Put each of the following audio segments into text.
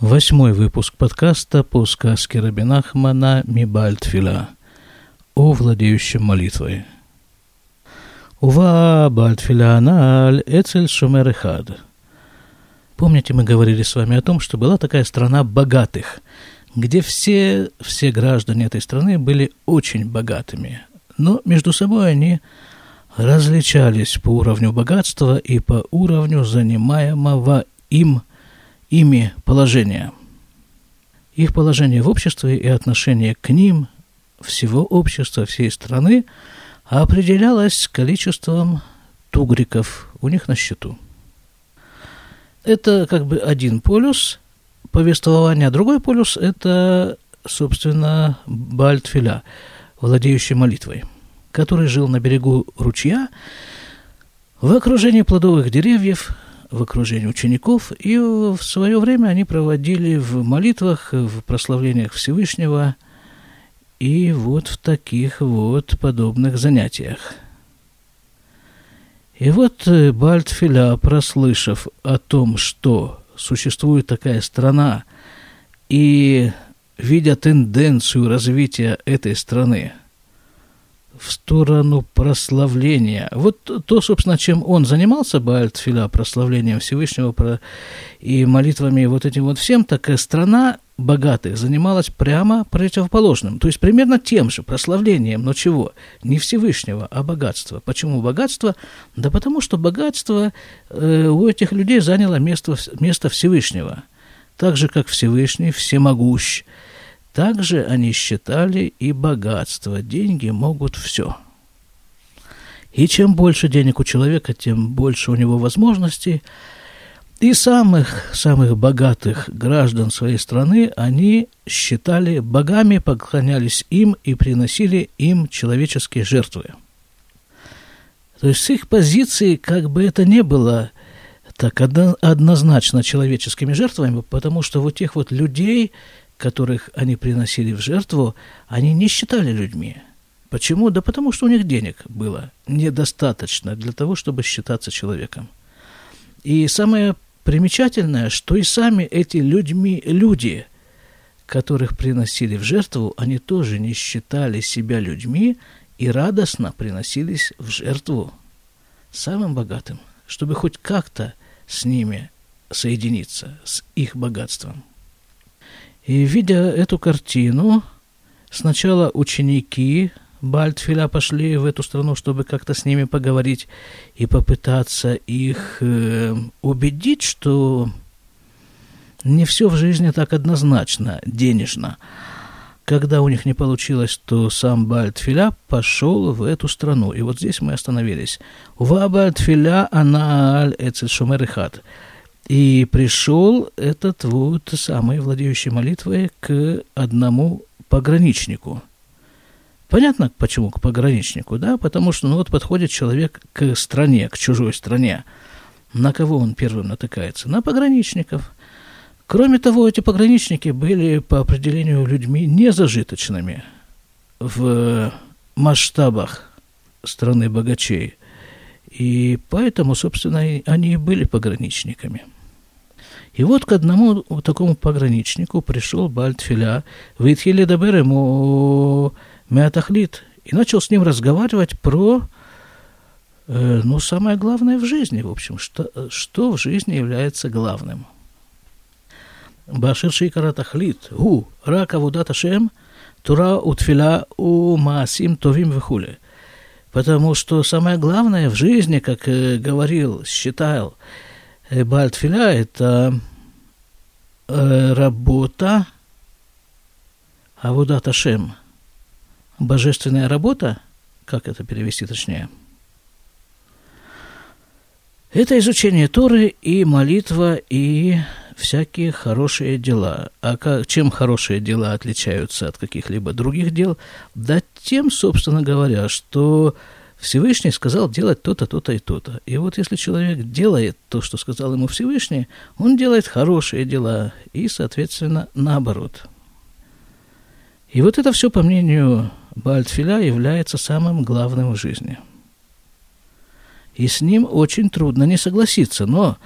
Восьмой выпуск подкаста по сказке Рабинахмана Мибальтфила о владеющем молитвой. Ува Бальтфиля Аналь Эцель Шумер Помните, мы говорили с вами о том, что была такая страна богатых, где все, все граждане этой страны были очень богатыми, но между собой они различались по уровню богатства и по уровню занимаемого им ими положения. Их положение в обществе и отношение к ним, всего общества, всей страны, определялось количеством тугриков у них на счету. Это как бы один полюс повествования, другой полюс – это, собственно, Бальтфиля, владеющий молитвой, который жил на берегу ручья в окружении плодовых деревьев – в окружении учеников, и в свое время они проводили в молитвах, в прославлениях Всевышнего и вот в таких вот подобных занятиях. И вот э, Бальтфиля, прослышав о том, что существует такая страна, и видя тенденцию развития этой страны – в сторону прославления. Вот то, собственно, чем он занимался, Баальтфиля, прославлением Всевышнего и молитвами вот этим вот всем, так и страна богатых занималась прямо противоположным. То есть примерно тем же прославлением, но чего? Не Всевышнего, а богатства. Почему богатство? Да потому что богатство э, у этих людей заняло место, место Всевышнего. Так же, как Всевышний всемогущ, также они считали и богатство. Деньги могут все. И чем больше денег у человека, тем больше у него возможностей. И самых, самых богатых граждан своей страны они считали богами, поклонялись им и приносили им человеческие жертвы. То есть с их позиции как бы это не было так однозначно человеческими жертвами, потому что вот тех вот людей, которых они приносили в жертву, они не считали людьми. Почему? Да потому что у них денег было недостаточно для того, чтобы считаться человеком. И самое примечательное, что и сами эти людьми, люди, которых приносили в жертву, они тоже не считали себя людьми и радостно приносились в жертву самым богатым, чтобы хоть как-то с ними соединиться, с их богатством. И видя эту картину, сначала ученики Бальтфиля пошли в эту страну, чтобы как-то с ними поговорить и попытаться их э, убедить, что не все в жизни так однозначно, денежно. Когда у них не получилось, то сам Бальтфиля пошел в эту страну. И вот здесь мы остановились. «Ва Бальтфиля анааль эцель шумерихат». И пришел этот вот самый владеющий молитвой к одному пограничнику. Понятно, почему к пограничнику, да? Потому что ну, вот подходит человек к стране, к чужой стране. На кого он первым натыкается? На пограничников. Кроме того, эти пограничники были по определению людьми незажиточными в масштабах страны богачей. И поэтому, собственно, они и были пограничниками. И вот к одному такому пограничнику пришел Бальтфиля, Витхили Дабер ему Мятахлит, и начал с ним разговаривать про, э, ну, самое главное в жизни, в общем, что, что в жизни является главным. Башир Шикара Тахлит, Гу, Рака Вудата Шем, Тура Утфиля У Маасим Товим Вихуле. Потому что самое главное в жизни, как э, говорил, считал, Бальтфиля – это э, работа Авудат Ашем. Божественная работа, как это перевести точнее? Это изучение Торы и молитва, и всякие хорошие дела. А как, чем хорошие дела отличаются от каких-либо других дел? Да тем, собственно говоря, что Всевышний сказал делать то-то, то-то и то-то. И вот если человек делает то, что сказал ему Всевышний, он делает хорошие дела и, соответственно, наоборот. И вот это все, по мнению Бальтфиля, является самым главным в жизни. и с ним очень трудно не согласиться. Но,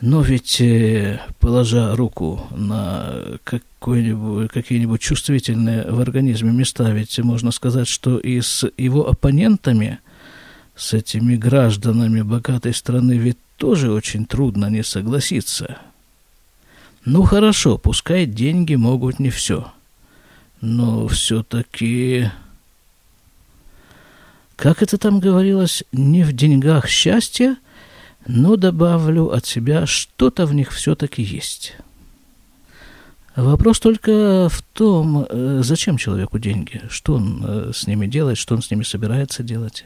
но ведь, э, положа руку на какие-нибудь чувствительные в организме места, ведь можно сказать, что и с его оппонентами, с этими гражданами богатой страны, ведь тоже очень трудно не согласиться. Ну хорошо, пускай деньги могут не все, но все-таки как это там говорилось, не в деньгах счастье, но добавлю от себя, что-то в них все-таки есть. Вопрос только в том, э, зачем человеку деньги, что он э, с ними делает, что он с ними собирается делать.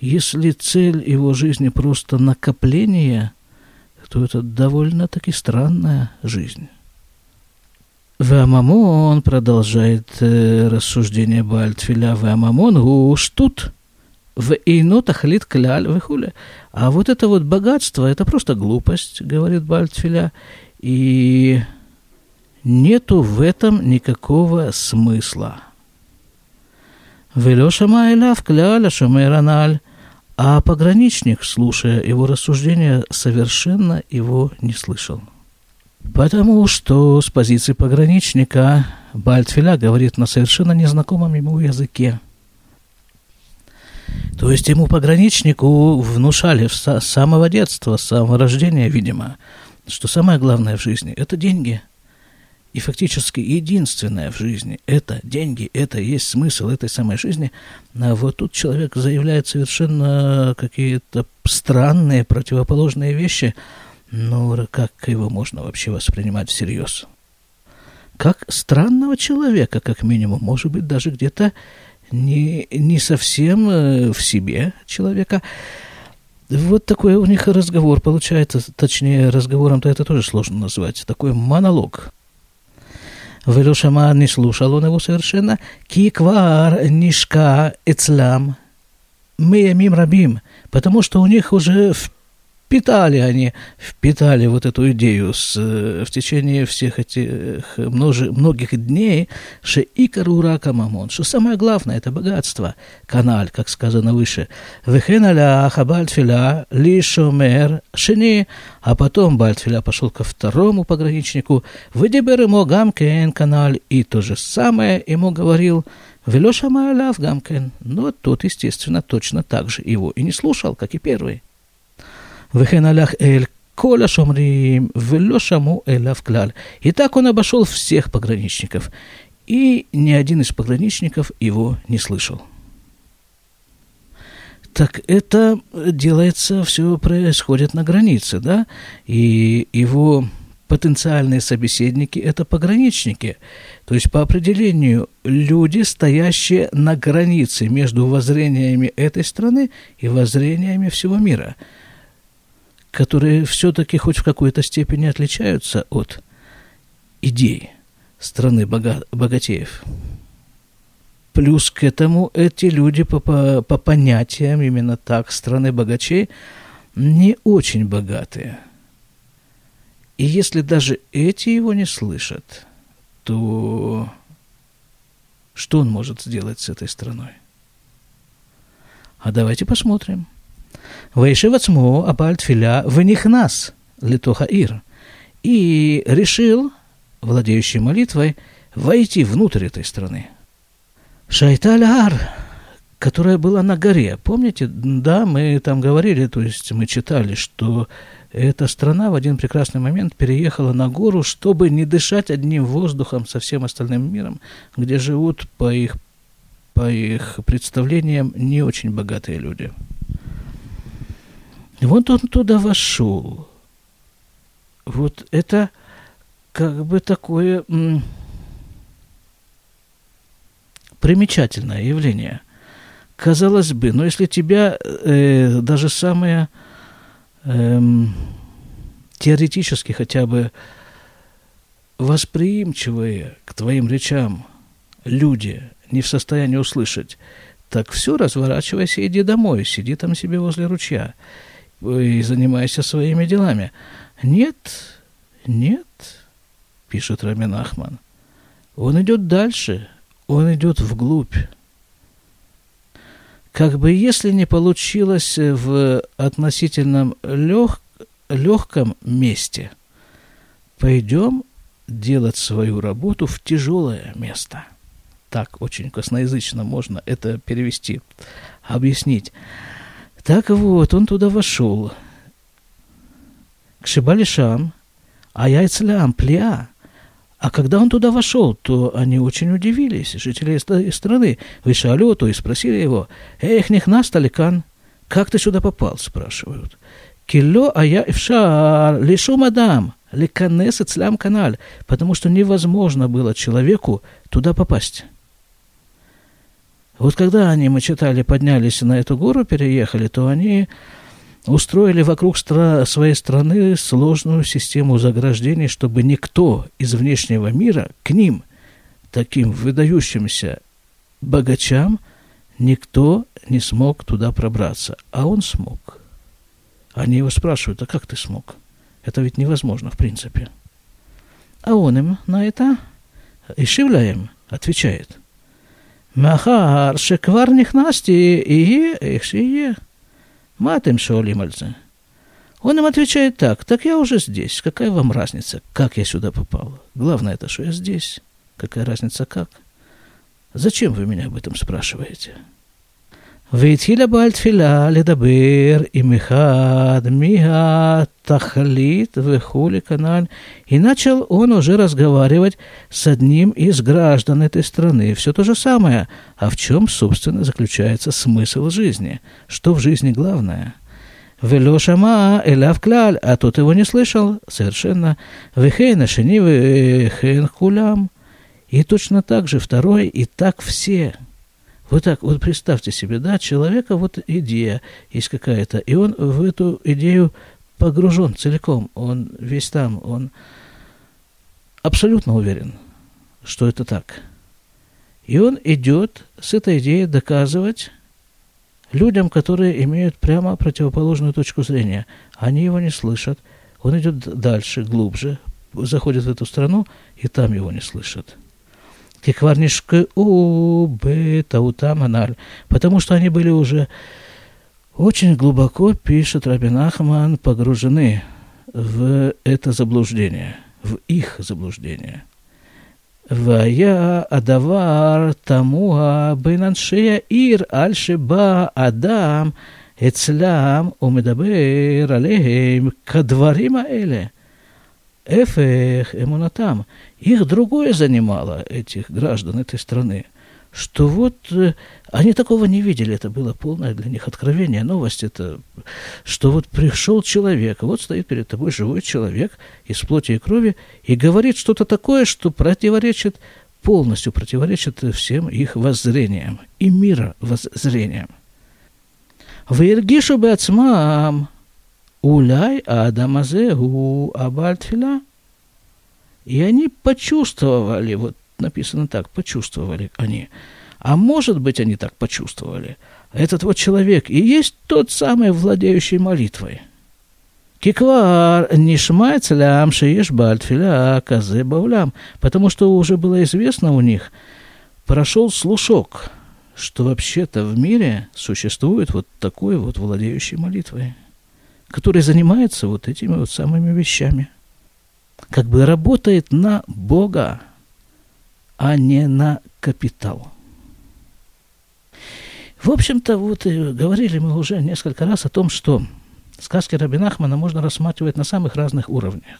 Если цель его жизни просто накопление, то это довольно-таки странная жизнь. Вамамон продолжает э, рассуждение Бальтфиля. Вамамон гуштут в инотахлит кляль выхуля. А вот это вот богатство, это просто глупость, говорит Бальтфиля. И нету в этом никакого смысла. Велеша Майля в кляля шумераналь. А пограничник, слушая его рассуждения, совершенно его не слышал. Потому что с позиции пограничника Бальтфиля говорит на совершенно незнакомом ему языке. То есть ему пограничнику внушали с самого детства, с самого рождения, видимо, что самое главное в жизни – это деньги. И фактически единственное в жизни – это деньги, это и есть смысл этой самой жизни. А вот тут человек заявляет совершенно какие-то странные, противоположные вещи – ну, как его можно вообще воспринимать всерьез? Как странного человека, как минимум, может быть, даже где-то не, не совсем э, в себе человека. Вот такой у них разговор получается, точнее, разговором-то это тоже сложно назвать, такой монолог. Велюшамар не слушал он его совершенно. Киквар нишка эцлам. Мы мим рабим, потому что у них уже в впитали они, впитали вот эту идею с, в течение всех этих множе, многих дней, что икарура камамон, что самое главное – это богатство, каналь, как сказано выше. Вехеналя хабальтфиля лишомер шини, а потом Бальтфиля пошел ко второму пограничнику, выдебер ему гамкен каналь, и то же самое ему говорил Велеша Мааляв Гамкен, но тот, естественно, точно так же его и не слушал, как и первый. וכן הלך אל כל השומרים, ולא שמעו אליו כלל. И так он обошел всех пограничников, и ни один из пограничников его не слышал. Так это делается, все происходит на границе, да, и его потенциальные собеседники – это пограничники. То есть, по определению, люди, стоящие на границе между воззрениями этой страны и воззрениями всего мира – которые все-таки хоть в какой-то степени отличаются от идей страны бога богатеев. Плюс к этому эти люди по, по, по понятиям именно так страны богачей не очень богатые. И если даже эти его не слышат, то что он может сделать с этой страной? А давайте посмотрим – Ваишев Ацму Абаль Тфиля Венихнас Литоха Ир. И решил, владеющий молитвой, войти внутрь этой страны. Шайталь-Ар, которая была на горе. Помните, да, мы там говорили, то есть мы читали, что эта страна в один прекрасный момент переехала на гору, чтобы не дышать одним воздухом со всем остальным миром, где живут, по их, по их представлениям, не очень богатые люди. И вот он туда вошел. Вот это как бы такое примечательное явление. Казалось бы, но если тебя э, даже самые э, теоретически хотя бы восприимчивые к твоим речам люди не в состоянии услышать, так все, разворачивайся, иди домой, сиди там себе возле ручья и занимайся своими делами. Нет, нет, пишет Рамин Ахман. Он идет дальше, он идет вглубь. как бы если не получилось в относительном лег, легком месте, пойдем делать свою работу в тяжелое место. Так очень косноязычно можно это перевести, объяснить. Так вот, он туда вошел. К Шибалишам, а яйцелям, плеа. А когда он туда вошел, то они очень удивились, жители страны. Вышали то и спросили его, «Эх, нехнас таликан, как ты сюда попал?» спрашивают. «Кило, а я ившар, лишу мадам, леканес цлям каналь», потому что невозможно было человеку туда попасть. Вот когда они, мы читали, поднялись на эту гору, переехали, то они устроили вокруг стра- своей страны сложную систему заграждений, чтобы никто из внешнего мира к ним, таким выдающимся богачам, никто не смог туда пробраться. А он смог. Они его спрашивают, а как ты смог? Это ведь невозможно, в принципе. А он им на это, Ишивляем, отвечает. Махар шеквар נכנסתי, יהיה איך שיהיה. מה אתם шоулим על Он им отвечает так, так я уже здесь, какая вам разница, как я сюда попал? Главное это, что я здесь, какая разница как? Зачем вы меня об этом спрашиваете? והתחיל הבעל תפילה לדבר עם אחד מהתכלית וכולי каналь, и начал он уже разговаривать с одним из граждан этой страны. Все то же самое. А в чем, собственно, заключается смысл жизни? Что в жизни главное? Вело шама эляв кляль, а тот его не слышал совершенно. Вехейна шени вехейн хулям. И точно так же второй, и так все – вот так, вот представьте себе, да, человека вот идея есть какая-то, и он в эту идею погружен целиком, он весь там, он абсолютно уверен, что это так. И он идет с этой идеей доказывать людям, которые имеют прямо противоположную точку зрения. Они его не слышат, он идет дальше, глубже, заходит в эту страну, и там его не слышат кикварнишкы у бетаутаманаль, потому что они были уже очень глубоко, пишет Рабин Ахман, погружены в это заблуждение, в их заблуждение. Вая адавар тамуа бейнаншея ир альшиба адам эцлям умедабер алейхим кадварима эле. Эфех, эмунатам. Их другое занимало, этих граждан этой страны, что вот э, они такого не видели, это было полное для них откровение, новость это, что вот пришел человек, вот стоит перед тобой живой человек из плоти и крови и говорит что-то такое, что противоречит, полностью противоречит всем их воззрениям и мира воззрениям. Вергишу бы Уляй Адамазе у Абальтфиля. И они почувствовали, вот написано так, почувствовали они. А может быть, они так почувствовали. Этот вот человек и есть тот самый владеющий молитвой. Киквар нишмай целям шиеш бальтфиля казе баулям. Потому что уже было известно у них, прошел слушок, что вообще-то в мире существует вот такой вот владеющий молитвой который занимается вот этими вот самыми вещами. Как бы работает на Бога, а не на капитал. В общем-то, вот и говорили мы уже несколько раз о том, что сказки Рабинахмана можно рассматривать на самых разных уровнях.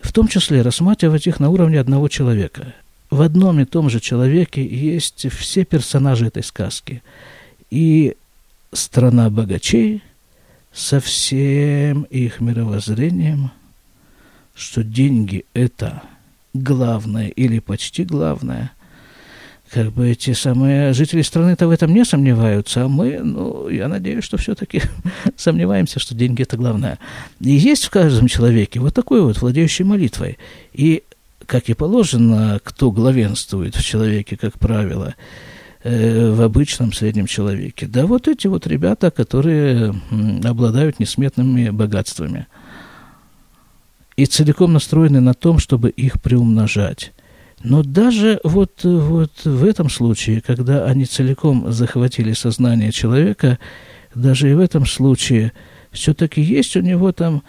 В том числе рассматривать их на уровне одного человека. В одном и том же человеке есть все персонажи этой сказки. И страна богачей, со всем их мировоззрением, что деньги – это главное или почти главное. Как бы эти самые жители страны-то в этом не сомневаются, а мы, ну, я надеюсь, что все-таки сомневаемся, что деньги – это главное. И есть в каждом человеке вот такой вот, владеющий молитвой. И, как и положено, кто главенствует в человеке, как правило – Э, в обычном среднем человеке. Да вот эти вот ребята, которые обладают несметными богатствами и целиком настроены на том, чтобы их приумножать. Но даже вот, вот в этом случае, когда они целиком захватили сознание человека, даже и в этом случае все-таки есть у него там,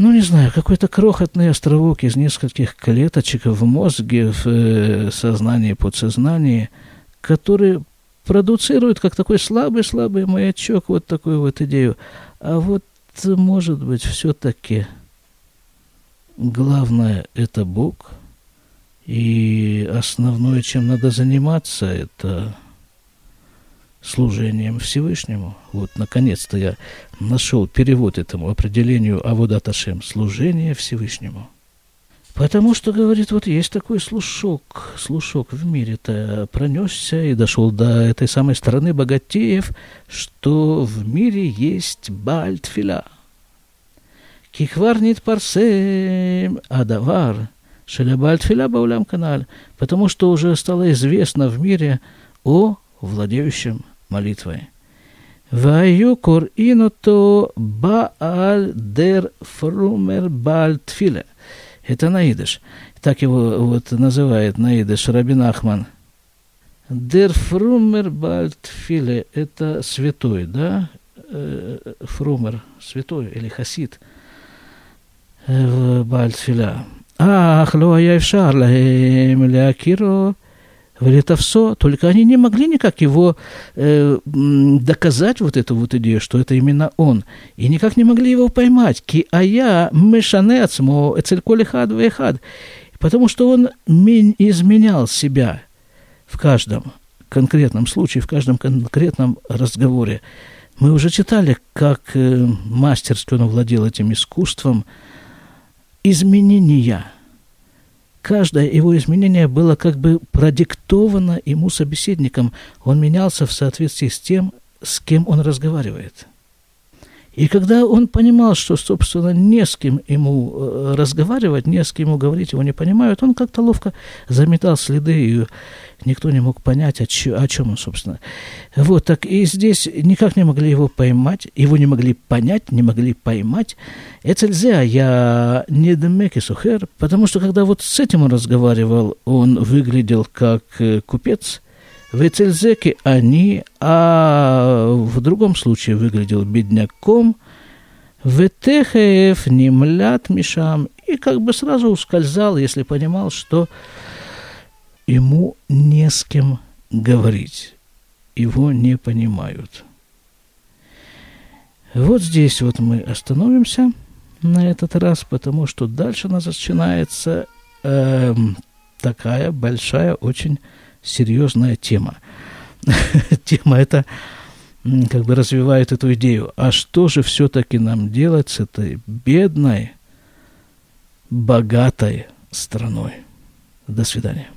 ну не знаю, какой-то крохотный островок из нескольких клеточек в мозге, в э, сознании, подсознании, который продуцирует как такой слабый-слабый маячок вот такую вот идею. А вот, может быть, все-таки главное – это Бог, и основное, чем надо заниматься, это служением Всевышнему. Вот, наконец-то я нашел перевод этому определению Аводаташем – служение Всевышнему – Потому что, говорит, вот есть такой слушок, слушок в мире-то пронесся и дошел до этой самой страны богатеев, что в мире есть Бальтфиля. Кихварнит парсем адавар, шеля Бальтфиля баулям канал, потому что уже стало известно в мире о владеющем молитвой. Ваю коринуто бааль дер фрумер бальтфиле – это наидыш. Так его вот называет наидыш Рабин Ахман. Дер фрумер бальтфиле – это святой, да? Э, фрумер – святой или хасид в бальтфиля. Ах, ло я лахем лякиро все, только они не могли никак его э, доказать, вот эту вот идею, что это именно он, и никак не могли его поймать. Ки ая мешанецмо эцельколи хад хад, потому что он изменял себя в каждом конкретном случае, в каждом конкретном разговоре. Мы уже читали, как э, мастерски он владел этим искусством изменения – каждое его изменение было как бы продиктовано ему собеседником. Он менялся в соответствии с тем, с кем он разговаривает. И когда он понимал, что, собственно, не с кем ему э, разговаривать, не с кем ему говорить, его не понимают, он как-то ловко заметал следы, и никто не мог понять, о, чё, о чем он, собственно. Вот, так и здесь никак не могли его поймать, его не могли понять, не могли поймать. Это нельзя, я не демеки сухер, потому что когда вот с этим он разговаривал, он выглядел как э, купец – в Эцельзеке они, а в другом случае выглядел бедняком, в Этехеев немлят мишам, и как бы сразу ускользал, если понимал, что ему не с кем говорить, его не понимают. Вот здесь вот мы остановимся на этот раз, потому что дальше у нас начинается э, такая большая очень серьезная тема. Тема эта как бы развивает эту идею. А что же все-таки нам делать с этой бедной, богатой страной? До свидания.